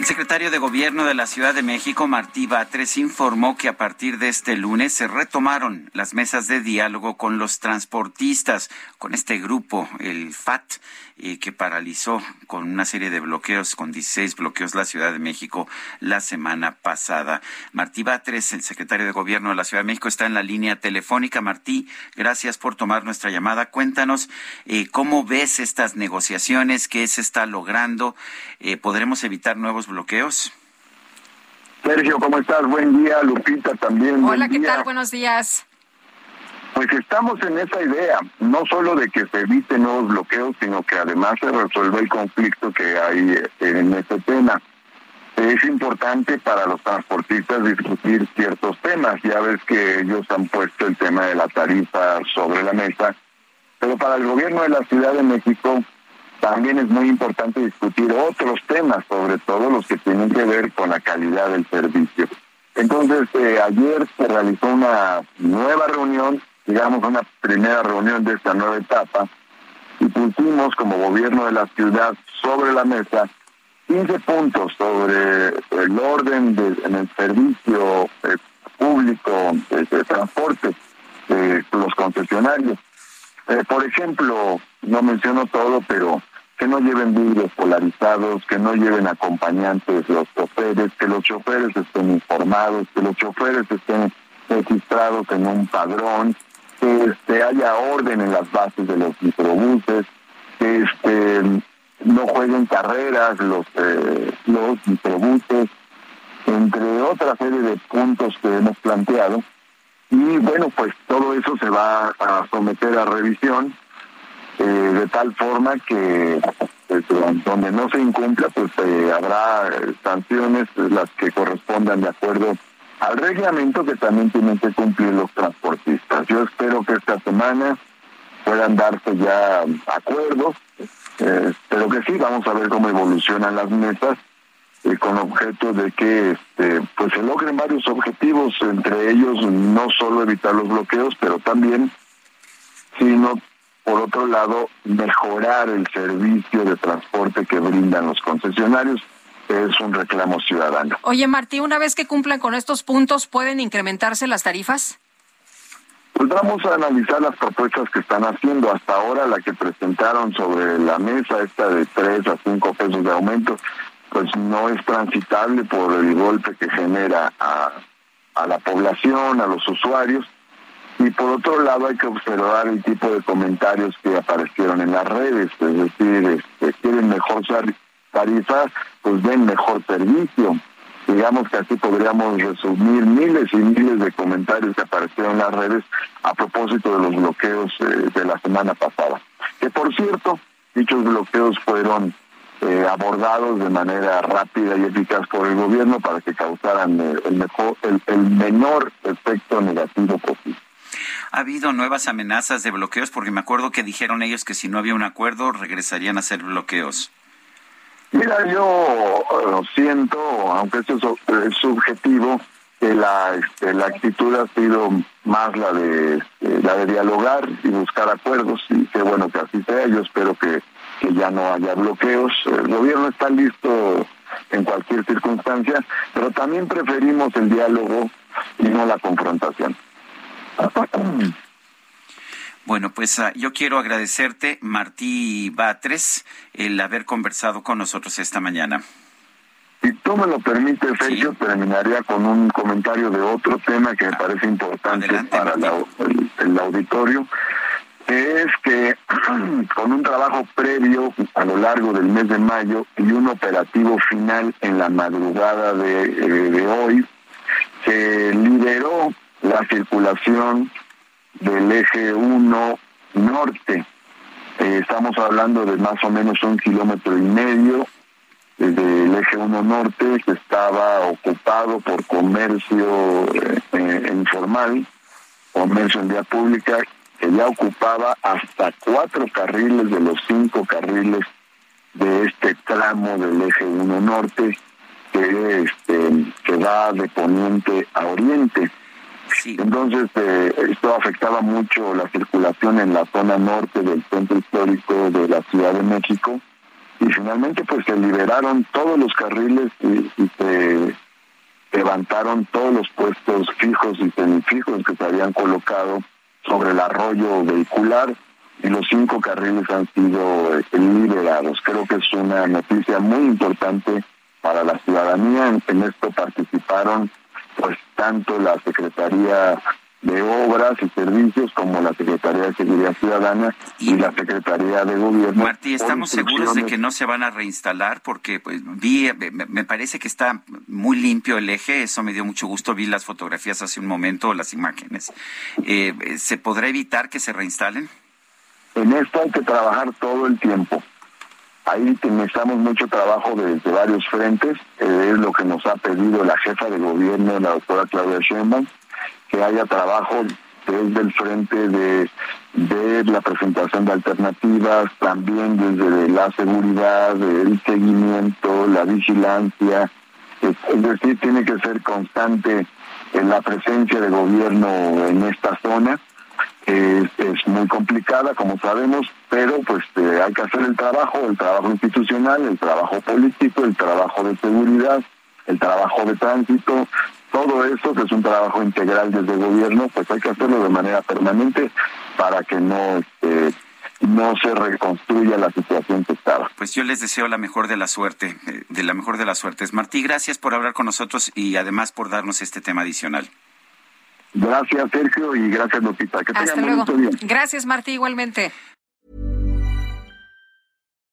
El secretario de Gobierno de la Ciudad de México, Martí Batres, informó que a partir de este lunes se retomaron las mesas de diálogo con los transportistas, con este grupo, el FAT, eh, que paralizó con una serie de bloqueos, con 16 bloqueos la Ciudad de México la semana pasada. Martí Batres, el secretario de Gobierno de la Ciudad de México, está en la línea telefónica. Martí, gracias por tomar nuestra llamada. Cuéntanos eh, cómo ves estas negociaciones, qué se está logrando, eh, podremos evitar nuevos bloqueos. Sergio, ¿cómo estás? Buen día, Lupita también. Hola, ¿qué día. tal? Buenos días. Pues estamos en esa idea, no solo de que se eviten nuevos bloqueos, sino que además se resuelva el conflicto que hay eh, en ese tema. Es importante para los transportistas discutir ciertos temas. Ya ves que ellos han puesto el tema de la tarifa sobre la mesa, pero para el gobierno de la Ciudad de México también es muy importante discutir otros temas, sobre todo los que tienen que ver con la calidad del servicio. Entonces, eh, ayer se realizó una nueva reunión, digamos una primera reunión de esta nueva etapa, y pusimos como gobierno de la ciudad sobre la mesa 15 puntos sobre el orden de, en el servicio eh, público de, transporte de los concesionarios. Eh, por ejemplo, no menciono todo, pero que no lleven vidrios polarizados, que no lleven acompañantes los choferes, que los choferes estén informados, que los choferes estén registrados en un padrón, que este, haya orden en las bases de los microbuses, que este, no jueguen carreras los, eh, los microbuses, entre otra serie de puntos que hemos planteado. Y bueno, pues todo eso se va a someter a revisión eh, de tal forma que pues, donde no se incumpla, pues eh, habrá sanciones eh, las que correspondan de acuerdo al reglamento que también tienen que cumplir los transportistas. Yo espero que esta semana puedan darse ya acuerdos, eh, pero que sí, vamos a ver cómo evolucionan las mesas eh, con objeto de que este, pues se logren varios objetivos, entre ellos no solo evitar los bloqueos, pero también, sino por otro lado, mejorar el servicio de transporte que brindan los concesionarios. Es un reclamo ciudadano. Oye, Martí, una vez que cumplan con estos puntos, ¿pueden incrementarse las tarifas? Pues vamos a analizar las propuestas que están haciendo. Hasta ahora la que presentaron sobre la mesa, esta de 3 a 5 pesos de aumento, pues no es transitable por el golpe que genera a, a la población, a los usuarios. Y por otro lado hay que observar el tipo de comentarios que aparecieron en las redes, es decir, este, quieren mejor sar- tarifa, pues den mejor servicio. Digamos que así podríamos resumir miles y miles de comentarios que aparecieron en las redes a propósito de los bloqueos eh, de la semana pasada. Que por cierto, dichos bloqueos fueron eh, abordados de manera rápida y eficaz por el gobierno para que causaran eh, el, mejor, el menor efecto negativo posible. ¿Ha habido nuevas amenazas de bloqueos? Porque me acuerdo que dijeron ellos que si no había un acuerdo regresarían a hacer bloqueos. Mira, yo eh, siento, aunque eso es, sub- es subjetivo, que la, este, la actitud ha sido más la de eh, la de dialogar y buscar acuerdos y qué bueno que así sea. Yo espero que, que ya no haya bloqueos. El gobierno está listo en cualquier circunstancia, pero también preferimos el diálogo y no la confrontación. Bueno, pues ah, yo quiero agradecerte, Martí Batres, el haber conversado con nosotros esta mañana. Si tú me lo permites, Sergio, Sí. terminaría con un comentario de otro tema que me parece importante Adelante, para la- el, el auditorio, que es que con un trabajo previo a lo largo del mes de mayo y un operativo final en la madrugada de, eh, de hoy, circulación del eje 1 norte Eh, estamos hablando de más o menos un kilómetro y medio del eje 1 norte que estaba ocupado por comercio eh, informal, comercio en vía pública, que ya ocupaba hasta cuatro carriles de los cinco carriles de este tramo del eje 1 norte que, este, que va de poniente a oriente. Entonces, eh, esto afectaba mucho la circulación en la zona norte del centro histórico de la Ciudad de México. Y finalmente, pues se liberaron todos los carriles y, se levantaron todos los puestos fijos y semifijos que se habían colocado sobre el arroyo vehicular y los cinco carriles han sido eh, liberados. Creo que es una noticia muy importante para la ciudadanía. En esto participaron pues tanto la Secretaría de Obras y Servicios como la Secretaría de Seguridad Ciudadana y, la Secretaría de Gobierno. Martí, ¿estamos seguros de que no se van a reinstalar? Porque pues vi, me parece que está muy limpio el eje, eso me dio mucho gusto, vi las fotografías hace un momento, las imágenes. Eh, ¿Se podrá evitar que se reinstalen? En esto hay que trabajar todo el tiempo. Ahí necesitamos mucho trabajo desde varios frentes, eh, es lo que nos ha pedido la jefa de gobierno, la doctora Claudia Sheinbaum, que haya trabajo desde el frente de, de la presentación de alternativas, también desde la seguridad, el seguimiento, la vigilancia, es decir, tiene que ser constante en la presencia de gobierno en esta zona. Es, muy complicada, como sabemos, pero pues eh, hay que hacer el trabajo, el trabajo institucional, el trabajo político, el trabajo de seguridad, el trabajo de tránsito, todo eso que es un trabajo integral desde el gobierno, pues hay que hacerlo de manera permanente para que no este, no se reconstruya la situación que estaba. Pues yo les deseo la mejor de la suerte, eh, de la mejor de las suertes. Martí, gracias por hablar con nosotros y además por darnos este tema adicional. Gracias, Sergio, y gracias, Lupita. Que Hasta luego. Gracias, Martí, igualmente.